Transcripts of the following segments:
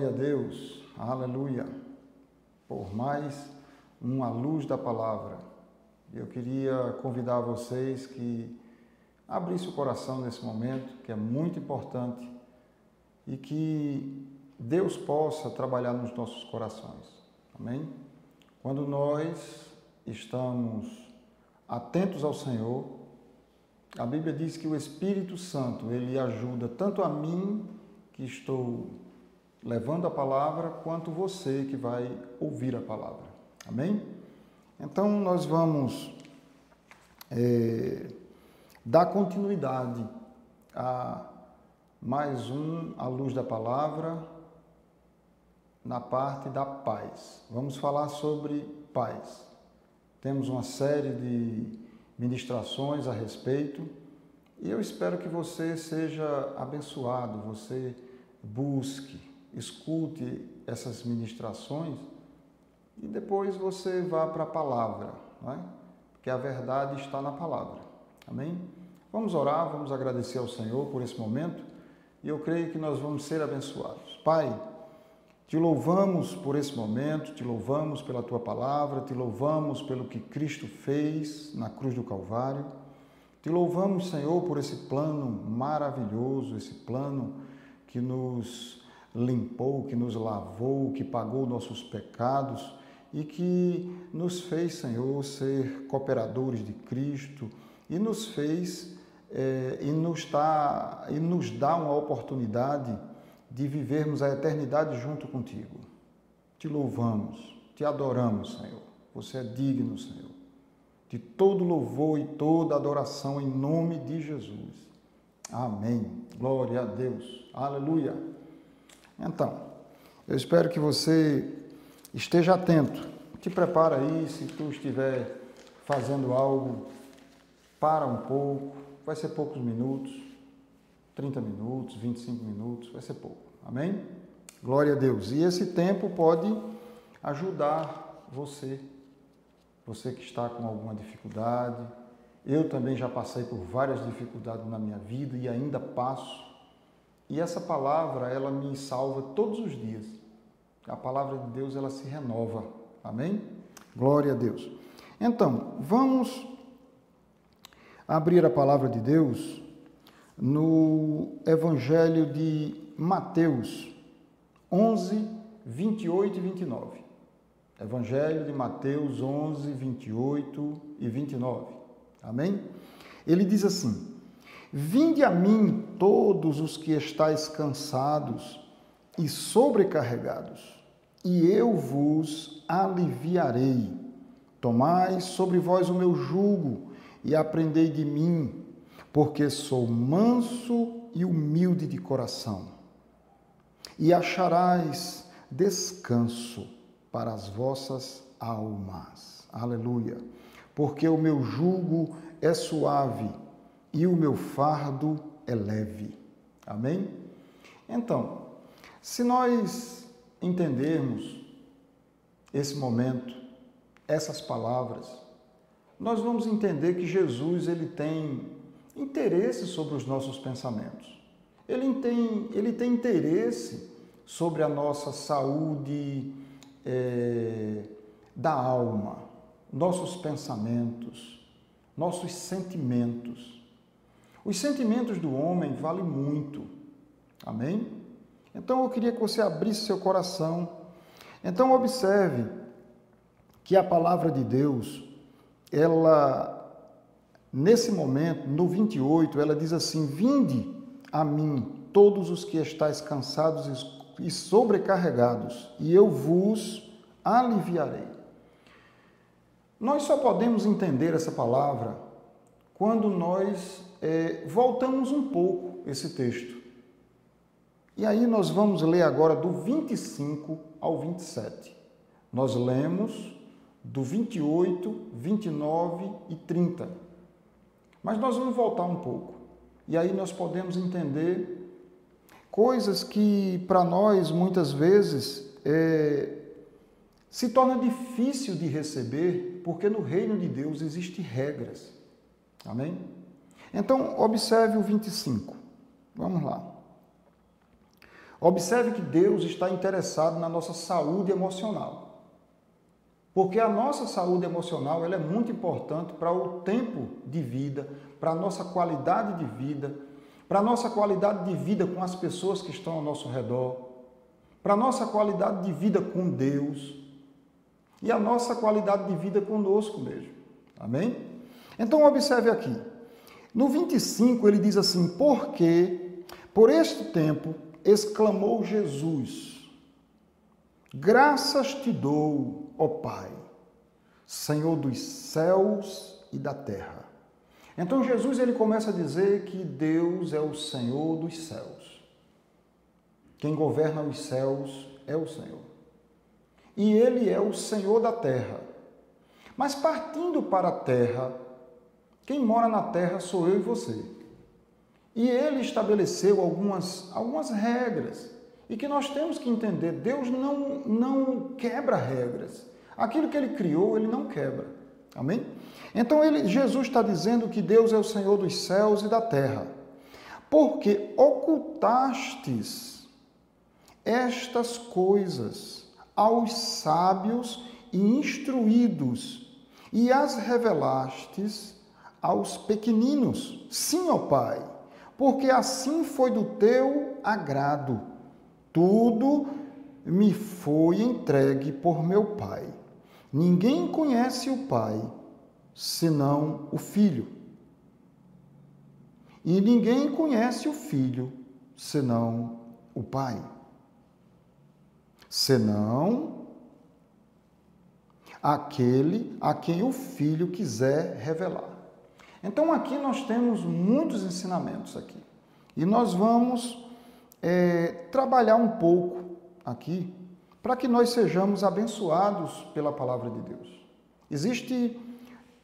Glória a Deus, aleluia, por mais uma luz da palavra. Eu queria convidar vocês que abrissem o coração nesse momento, que é muito importante, e que Deus possa trabalhar nos nossos corações. Amém? Quando nós estamos atentos ao Senhor, a Bíblia diz que o Espírito Santo, ele ajuda tanto a mim que estou levando a palavra, quanto você que vai ouvir a palavra. Amém? Então, nós vamos é, dar continuidade a mais um à luz da palavra na parte da paz. Vamos falar sobre paz. Temos uma série de ministrações a respeito e eu espero que você seja abençoado, você busque escute essas ministrações e depois você vá para a palavra, não é? porque a verdade está na palavra. Amém? Vamos orar, vamos agradecer ao Senhor por esse momento e eu creio que nós vamos ser abençoados. Pai, te louvamos por esse momento, te louvamos pela tua palavra, te louvamos pelo que Cristo fez na cruz do Calvário. Te louvamos, Senhor, por esse plano maravilhoso, esse plano que nos limpou, que nos lavou, que pagou nossos pecados e que nos fez, Senhor, ser cooperadores de Cristo e nos fez é, e, nos dá, e nos dá uma oportunidade de vivermos a eternidade junto contigo. Te louvamos, te adoramos, Senhor. Você é digno, Senhor, de todo louvor e toda adoração em nome de Jesus. Amém. Glória a Deus. Aleluia. Então, eu espero que você esteja atento. Te prepara aí, se tu estiver fazendo algo, para um pouco, vai ser poucos minutos, 30 minutos, 25 minutos, vai ser pouco. Amém? Glória a Deus. E esse tempo pode ajudar você, você que está com alguma dificuldade. Eu também já passei por várias dificuldades na minha vida e ainda passo. E essa palavra, ela me salva todos os dias. A palavra de Deus, ela se renova. Amém? Glória a Deus. Então, vamos abrir a palavra de Deus no Evangelho de Mateus 11, 28 e 29. Evangelho de Mateus 11, 28 e 29. Amém? Ele diz assim: Vinde a mim todos os que estáis cansados e sobrecarregados, e eu vos aliviarei. Tomai sobre vós o meu jugo e aprendei de mim, porque sou manso e humilde de coração. E acharás descanso para as vossas almas. Aleluia. Porque o meu jugo é suave e o meu fardo é leve. Amém? Então, se nós entendermos esse momento, essas palavras, nós vamos entender que Jesus ele tem interesse sobre os nossos pensamentos. Ele tem, ele tem interesse sobre a nossa saúde é, da alma, nossos pensamentos, nossos sentimentos. Os sentimentos do homem valem muito. Amém? Então eu queria que você abrisse seu coração. Então observe que a palavra de Deus, ela nesse momento, no 28, ela diz assim: "Vinde a mim todos os que estáis cansados e sobrecarregados, e eu vos aliviarei." Nós só podemos entender essa palavra quando nós é, voltamos um pouco esse texto. E aí nós vamos ler agora do 25 ao 27. Nós lemos do 28, 29 e 30. Mas nós vamos voltar um pouco. E aí nós podemos entender coisas que para nós muitas vezes é, se torna difícil de receber, porque no reino de Deus existem regras. Amém? Então, observe o 25. Vamos lá. Observe que Deus está interessado na nossa saúde emocional. Porque a nossa saúde emocional ela é muito importante para o tempo de vida, para a nossa qualidade de vida, para a nossa qualidade de vida com as pessoas que estão ao nosso redor, para a nossa qualidade de vida com Deus e a nossa qualidade de vida conosco mesmo. Amém? Então, observe aqui. No 25, ele diz assim: Porque por este tempo exclamou Jesus: Graças te dou, ó Pai, Senhor dos céus e da terra. Então Jesus ele começa a dizer que Deus é o Senhor dos céus. Quem governa os céus é o Senhor. E ele é o Senhor da terra. Mas partindo para a terra, quem mora na terra sou eu e você. E ele estabeleceu algumas, algumas regras e que nós temos que entender. Deus não, não quebra regras. Aquilo que ele criou, ele não quebra. Amém? Então ele, Jesus está dizendo que Deus é o Senhor dos céus e da terra. Porque ocultastes estas coisas aos sábios e instruídos e as revelastes aos pequeninos. Sim, ó Pai, porque assim foi do teu agrado. Tudo me foi entregue por meu Pai. Ninguém conhece o Pai senão o Filho. E ninguém conhece o Filho senão o Pai. Senão aquele a quem o Filho quiser revelar. Então aqui nós temos muitos ensinamentos aqui. E nós vamos é, trabalhar um pouco aqui para que nós sejamos abençoados pela palavra de Deus. Existem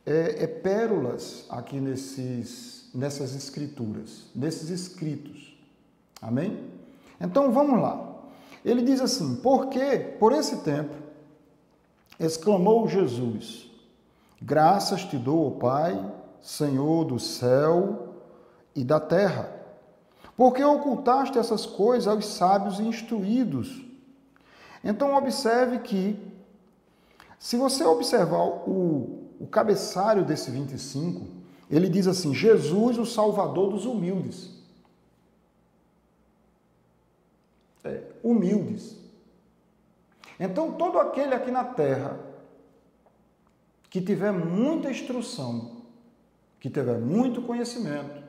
é, é, pérolas aqui nesses, nessas escrituras, nesses escritos. Amém? Então vamos lá. Ele diz assim: Porque por esse tempo exclamou Jesus: Graças te dou, ó Pai, Senhor do céu e da terra porque ocultaste essas coisas aos sábios e instruídos. Então, observe que, se você observar o, o cabeçalho desse 25, ele diz assim: Jesus, o Salvador dos humildes. É, humildes. Então, todo aquele aqui na terra que tiver muita instrução, que tiver muito conhecimento,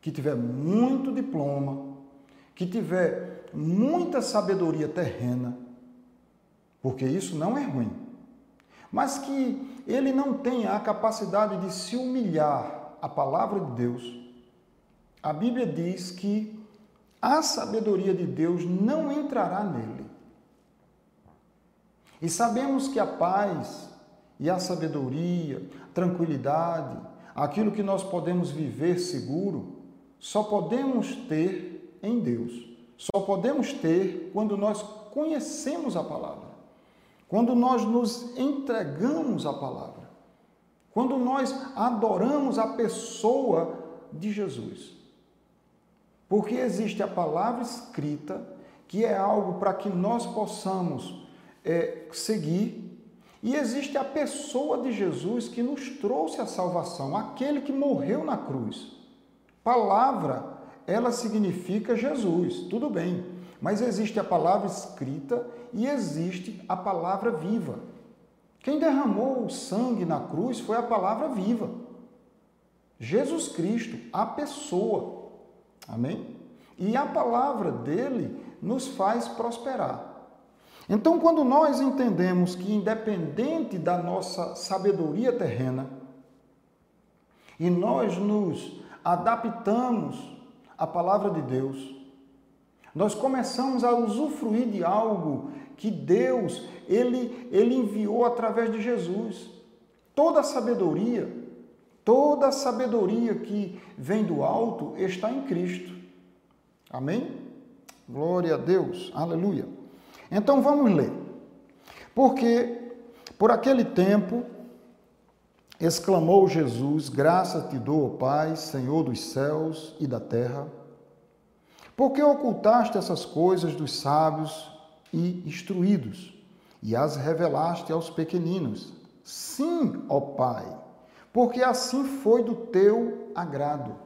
que tiver muito diploma, que tiver muita sabedoria terrena, porque isso não é ruim, mas que ele não tenha a capacidade de se humilhar à palavra de Deus, a Bíblia diz que a sabedoria de Deus não entrará nele. E sabemos que a paz e a sabedoria, tranquilidade, aquilo que nós podemos viver seguro, só podemos ter em Deus. Só podemos ter quando nós conhecemos a palavra. Quando nós nos entregamos à palavra. Quando nós adoramos a pessoa de Jesus. Porque existe a palavra escrita, que é algo para que nós possamos é, seguir, e existe a pessoa de Jesus que nos trouxe a salvação, aquele que morreu na cruz. Palavra, ela significa Jesus, tudo bem, mas existe a palavra escrita e existe a palavra viva. Quem derramou o sangue na cruz foi a palavra viva. Jesus Cristo, a pessoa. Amém? E a palavra dele nos faz prosperar. Então, quando nós entendemos que, independente da nossa sabedoria terrena, e nós nos adaptamos a palavra de Deus, nós começamos a usufruir de algo que Deus ele, ele enviou através de Jesus. Toda a sabedoria, toda a sabedoria que vem do alto está em Cristo. Amém? Glória a Deus. Aleluia. Então vamos ler. Porque por aquele tempo Exclamou Jesus: Graça te dou, Pai, Senhor dos céus e da terra, Por que ocultaste essas coisas dos sábios e instruídos e as revelaste aos pequeninos? Sim, ó Pai, porque assim foi do teu agrado.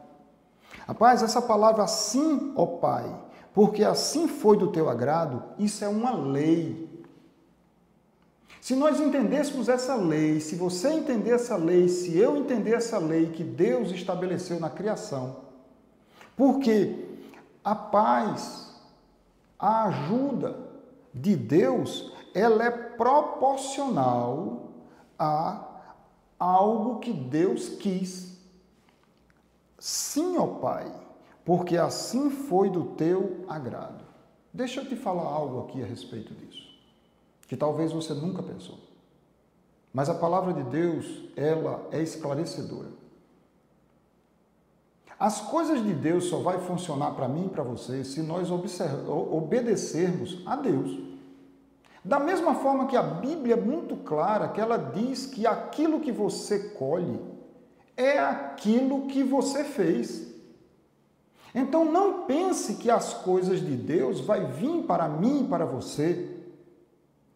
Rapaz, essa palavra sim, ó Pai, porque assim foi do teu agrado, isso é uma lei. Se nós entendêssemos essa lei, se você entender essa lei, se eu entender essa lei que Deus estabeleceu na criação, porque a paz, a ajuda de Deus, ela é proporcional a algo que Deus quis. Sim, ó Pai, porque assim foi do teu agrado. Deixa eu te falar algo aqui a respeito disso, que talvez você nunca pensou. Mas a palavra de Deus, ela é esclarecedora. As coisas de Deus só vai funcionar para mim e para você se nós obedecermos a Deus. Da mesma forma que a Bíblia é muito clara, que ela diz que aquilo que você colhe é aquilo que você fez. Então não pense que as coisas de Deus vai vir para mim e para você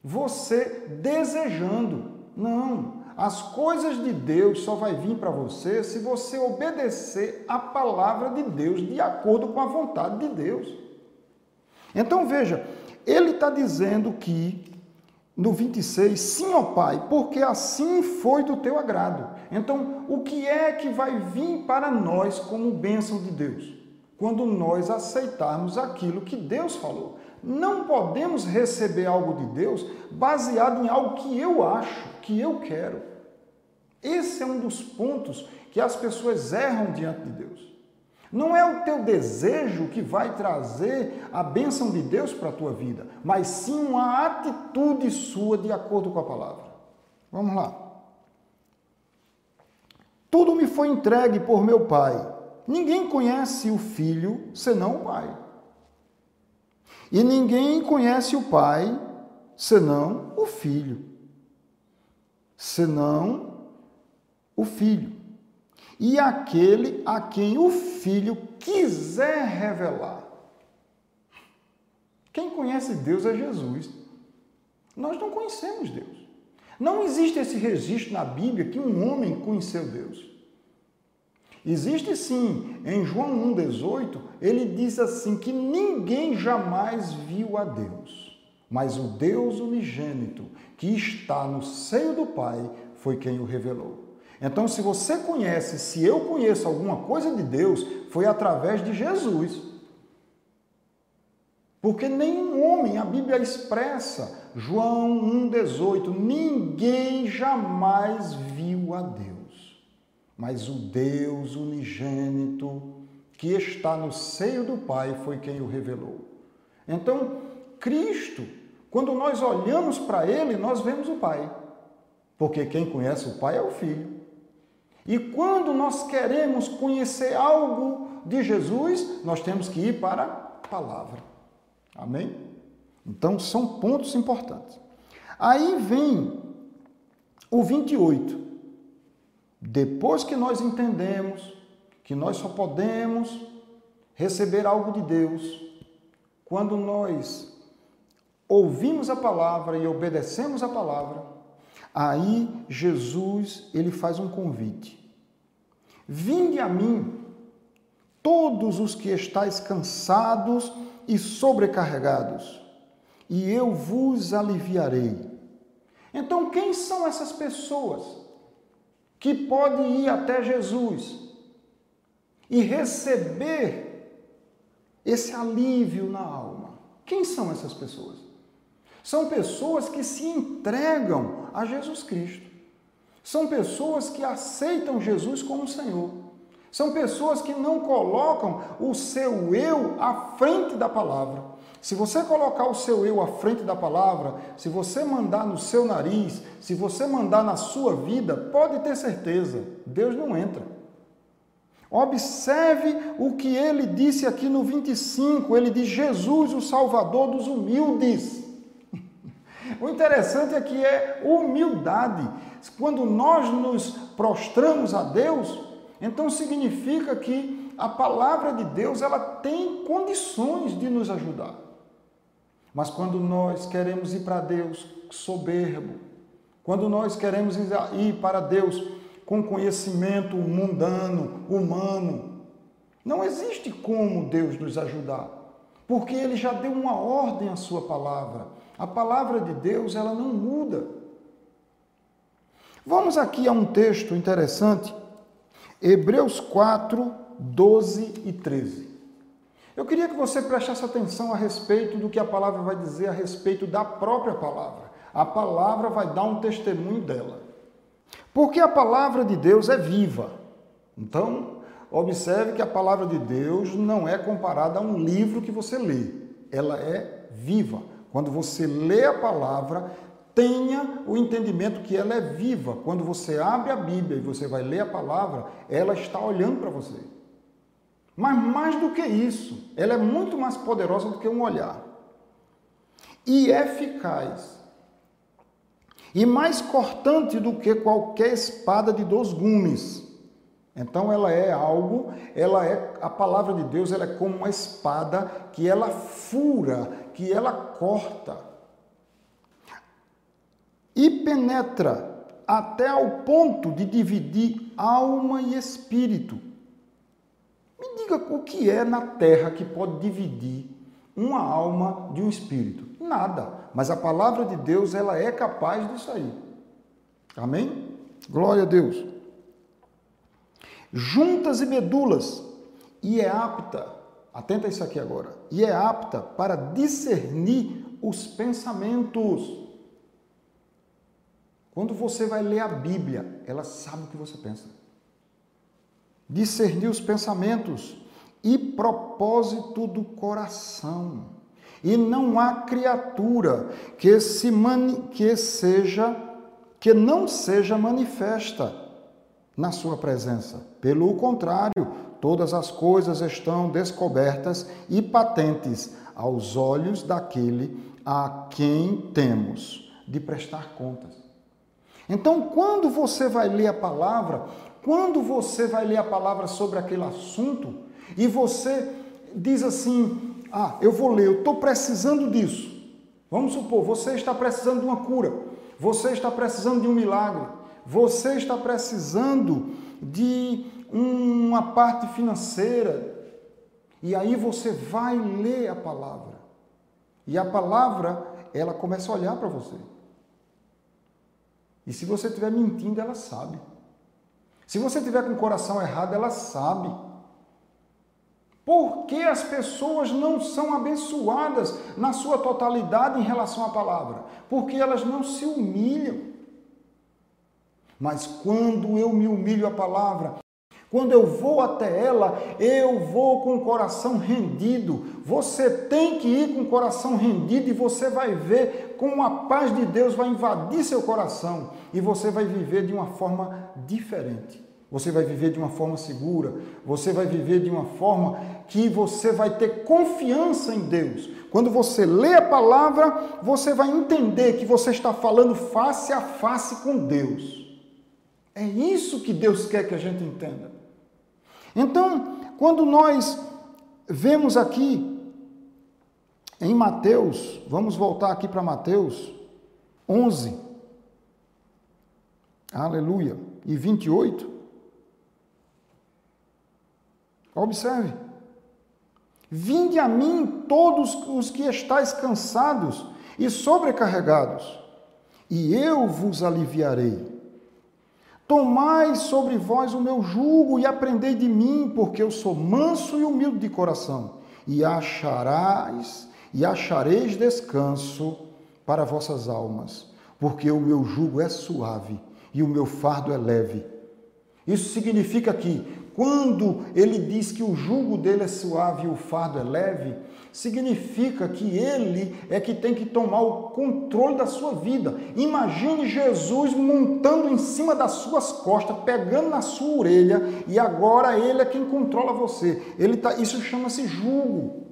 você desejando. Não. As coisas de Deus só vai vir para você se você obedecer a palavra de Deus de acordo com a vontade de Deus. Então veja, ele está dizendo que no 26, sim, ó Pai, porque assim foi do teu agrado. Então, o que é que vai vir para nós como bênção de Deus? Quando nós aceitarmos aquilo que Deus falou. Não podemos receber algo de Deus baseado em algo que eu acho, que eu quero. Esse é um dos pontos que as pessoas erram diante de Deus. Não é o teu desejo que vai trazer a bênção de Deus para a tua vida, mas sim uma atitude sua de acordo com a palavra. Vamos lá. Tudo me foi entregue por meu Pai. Ninguém conhece o Filho senão o Pai. E ninguém conhece o Pai senão o Filho. Senão o Filho. E aquele a quem o Filho quiser revelar. Quem conhece Deus é Jesus. Nós não conhecemos Deus. Não existe esse registro na Bíblia que um homem conheceu Deus. Existe sim, em João 1,18, ele diz assim: que ninguém jamais viu a Deus, mas o Deus unigênito, que está no seio do Pai, foi quem o revelou. Então, se você conhece, se eu conheço alguma coisa de Deus, foi através de Jesus. Porque nenhum homem, a Bíblia expressa, João 1,18, ninguém jamais viu a Deus mas o Deus unigênito que está no seio do Pai foi quem o revelou. Então, Cristo, quando nós olhamos para Ele, nós vemos o Pai, porque quem conhece o Pai é o Filho. E quando nós queremos conhecer algo de Jesus, nós temos que ir para a palavra. Amém? Então, são pontos importantes. Aí vem o 28. Depois que nós entendemos que nós só podemos receber algo de Deus quando nós ouvimos a palavra e obedecemos a palavra, aí Jesus ele faz um convite. Vinde a mim, todos os que estáis cansados e sobrecarregados, e eu vos aliviarei. Então, quem são essas pessoas? Que pode ir até Jesus e receber esse alívio na alma. Quem são essas pessoas? São pessoas que se entregam a Jesus Cristo. São pessoas que aceitam Jesus como Senhor. São pessoas que não colocam o seu eu à frente da palavra. Se você colocar o seu eu à frente da palavra, se você mandar no seu nariz, se você mandar na sua vida, pode ter certeza, Deus não entra. Observe o que ele disse aqui no 25, ele diz: Jesus, o Salvador dos humildes. O interessante é que é humildade. Quando nós nos prostramos a Deus, então significa que a palavra de Deus ela tem condições de nos ajudar. Mas quando nós queremos ir para Deus soberbo, quando nós queremos ir para Deus com conhecimento mundano, humano, não existe como Deus nos ajudar, porque Ele já deu uma ordem à Sua palavra. A palavra de Deus ela não muda. Vamos aqui a um texto interessante, Hebreus 4, 12 e 13. Eu queria que você prestasse atenção a respeito do que a palavra vai dizer a respeito da própria palavra. A palavra vai dar um testemunho dela. Porque a palavra de Deus é viva. Então, observe que a palavra de Deus não é comparada a um livro que você lê. Ela é viva. Quando você lê a palavra, tenha o entendimento que ela é viva. Quando você abre a Bíblia e você vai ler a palavra, ela está olhando para você. Mas mais do que isso, ela é muito mais poderosa do que um olhar. E eficaz. E mais cortante do que qualquer espada de dois gumes. Então ela é algo, ela é a palavra de Deus, ela é como uma espada que ela fura, que ela corta e penetra até ao ponto de dividir alma e espírito. Me diga o que é na terra que pode dividir uma alma de um espírito? Nada. Mas a palavra de Deus, ela é capaz disso aí. Amém? Glória a Deus. Juntas e medulas, e é apta, atenta isso aqui agora, e é apta para discernir os pensamentos quando você vai ler a Bíblia, ela sabe o que você pensa. Discernir os pensamentos e propósito do coração. E não há criatura que se mani, que seja que não seja manifesta na sua presença. Pelo contrário, todas as coisas estão descobertas e patentes aos olhos daquele a quem temos de prestar contas. Então, quando você vai ler a palavra, quando você vai ler a palavra sobre aquele assunto e você diz assim: Ah, eu vou ler, eu estou precisando disso. Vamos supor, você está precisando de uma cura, você está precisando de um milagre, você está precisando de uma parte financeira. E aí você vai ler a palavra. E a palavra, ela começa a olhar para você. E se você estiver mentindo, ela sabe. Se você estiver com o coração errado, ela sabe. Por que as pessoas não são abençoadas na sua totalidade em relação à palavra? Porque elas não se humilham. Mas quando eu me humilho à palavra, quando eu vou até ela, eu vou com o coração rendido. Você tem que ir com o coração rendido e você vai ver como a paz de Deus vai invadir seu coração e você vai viver de uma forma diferente. Você vai viver de uma forma segura, você vai viver de uma forma que você vai ter confiança em Deus. Quando você lê a palavra, você vai entender que você está falando face a face com Deus. É isso que Deus quer que a gente entenda. Então, quando nós vemos aqui em Mateus, vamos voltar aqui para Mateus 11, aleluia, e 28, observe. Vinde a mim todos os que estáis cansados e sobrecarregados, e eu vos aliviarei. Tomai sobre vós o meu jugo e aprendei de mim, porque eu sou manso e humilde de coração, e acharás e achareis descanso para vossas almas, porque o meu jugo é suave e o meu fardo é leve. Isso significa que quando ele diz que o jugo dele é suave e o fardo é leve, significa que ele é que tem que tomar o controle da sua vida. Imagine Jesus montando em cima das suas costas, pegando na sua orelha e agora ele é quem controla você. Ele tá, isso chama-se jugo.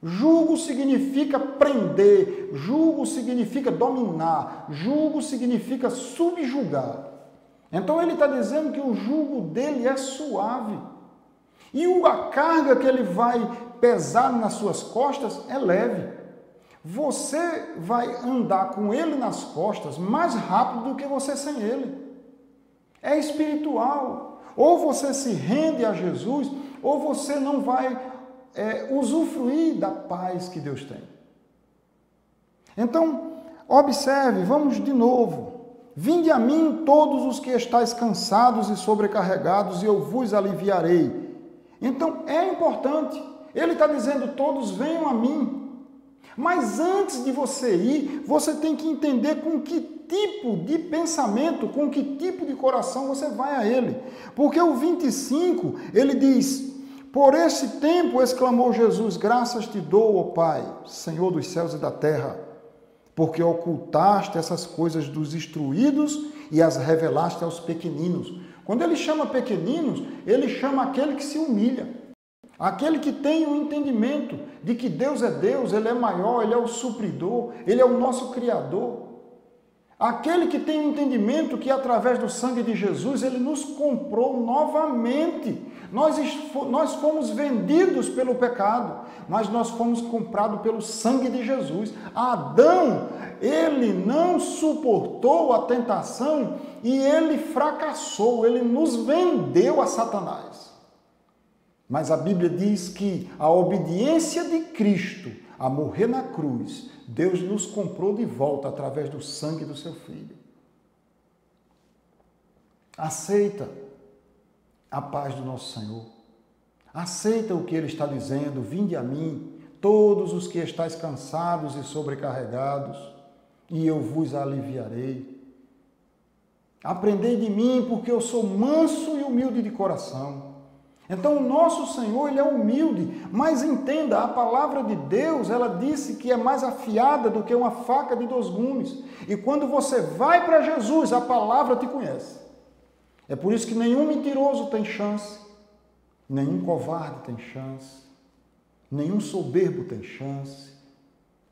Jugo significa prender, jugo significa dominar, jugo significa subjugar. Então ele está dizendo que o jugo dele é suave. E a carga que ele vai pesar nas suas costas é leve. Você vai andar com ele nas costas mais rápido do que você sem ele. É espiritual. Ou você se rende a Jesus, ou você não vai é, usufruir da paz que Deus tem. Então, observe, vamos de novo. Vinde a mim todos os que estáis cansados e sobrecarregados, e eu vos aliviarei. Então, é importante. Ele está dizendo: todos venham a mim. Mas antes de você ir, você tem que entender com que tipo de pensamento, com que tipo de coração você vai a ele. Porque o 25, ele diz: Por esse tempo, exclamou Jesus, graças te dou, ó Pai, Senhor dos céus e da terra, porque ocultaste essas coisas dos instruídos e as revelaste aos pequeninos. Quando ele chama pequeninos, ele chama aquele que se humilha. Aquele que tem o entendimento de que Deus é Deus, Ele é maior, Ele é o supridor, Ele é o nosso Criador. Aquele que tem o entendimento que através do sangue de Jesus Ele nos comprou novamente. Nós, nós fomos vendidos pelo pecado, mas nós fomos comprados pelo sangue de Jesus. Adão, ele não suportou a tentação e ele fracassou, ele nos vendeu a Satanás. Mas a Bíblia diz que a obediência de Cristo a morrer na cruz, Deus nos comprou de volta através do sangue do seu filho. Aceita a paz do nosso Senhor. Aceita o que ele está dizendo: vinde a mim, todos os que estáis cansados e sobrecarregados, e eu vos aliviarei. Aprendei de mim, porque eu sou manso e humilde de coração então, o nosso Senhor, ele é humilde, mas entenda, a palavra de Deus, ela disse que é mais afiada do que uma faca de dois gumes. E quando você vai para Jesus, a palavra te conhece. É por isso que nenhum mentiroso tem chance, nenhum covarde tem chance, nenhum soberbo tem chance.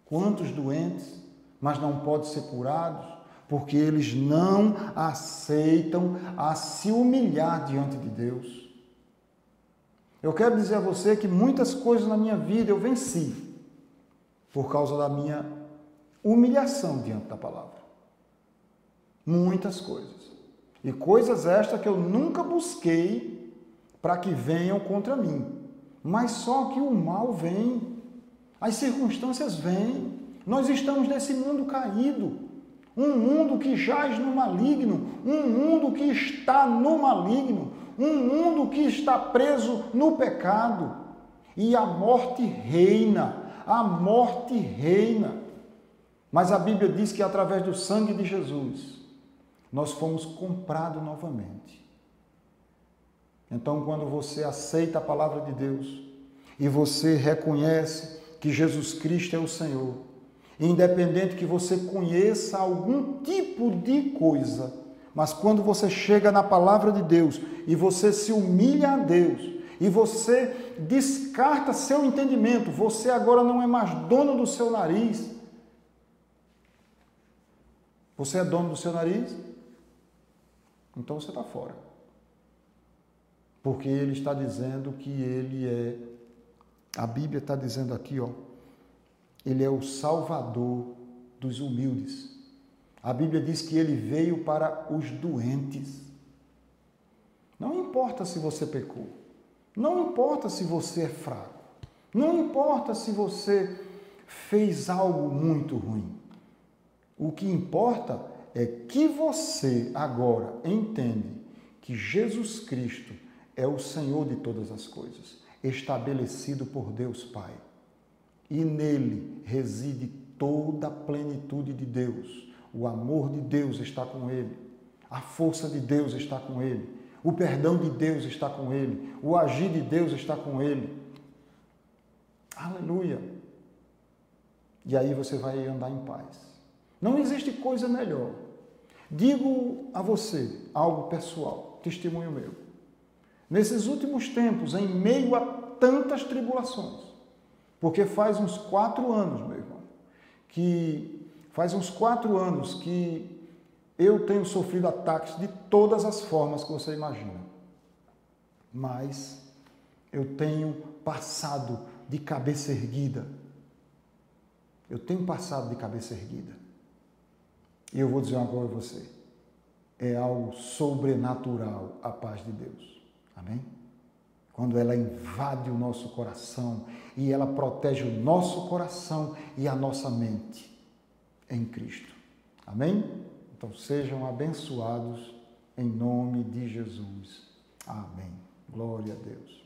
Quantos doentes, mas não podem ser curados, porque eles não aceitam a se humilhar diante de Deus. Eu quero dizer a você que muitas coisas na minha vida eu venci por causa da minha humilhação diante da palavra. Muitas coisas. E coisas estas que eu nunca busquei para que venham contra mim. Mas só que o mal vem, as circunstâncias vêm. Nós estamos nesse mundo caído. Um mundo que jaz no maligno, um mundo que está no maligno, um mundo que está preso no pecado e a morte reina, a morte reina. Mas a Bíblia diz que através do sangue de Jesus nós fomos comprados novamente. Então, quando você aceita a palavra de Deus e você reconhece que Jesus Cristo é o Senhor, independente que você conheça algum tipo de coisa, mas quando você chega na palavra de Deus e você se humilha a Deus e você descarta seu entendimento, você agora não é mais dono do seu nariz. Você é dono do seu nariz? Então você está fora. Porque ele está dizendo que ele é, a Bíblia está dizendo aqui, ó, ele é o salvador dos humildes. A Bíblia diz que ele veio para os doentes. Não importa se você pecou. Não importa se você é fraco. Não importa se você fez algo muito ruim. O que importa é que você agora entende que Jesus Cristo é o Senhor de todas as coisas, estabelecido por Deus Pai. E nele reside toda a plenitude de Deus o amor de Deus está com ele. A força de Deus está com ele. O perdão de Deus está com ele. O agir de Deus está com ele. Aleluia. E aí você vai andar em paz. Não existe coisa melhor. Digo a você algo pessoal, testemunho meu. Nesses últimos tempos, em meio a tantas tribulações, porque faz uns quatro anos, meu irmão, que Faz uns quatro anos que eu tenho sofrido ataques de todas as formas que você imagina. Mas eu tenho passado de cabeça erguida. Eu tenho passado de cabeça erguida. E eu vou dizer uma coisa a você. É algo sobrenatural a paz de Deus. Amém? Quando ela invade o nosso coração e ela protege o nosso coração e a nossa mente em Cristo. Amém? Então sejam abençoados em nome de Jesus. Amém. Glória a Deus.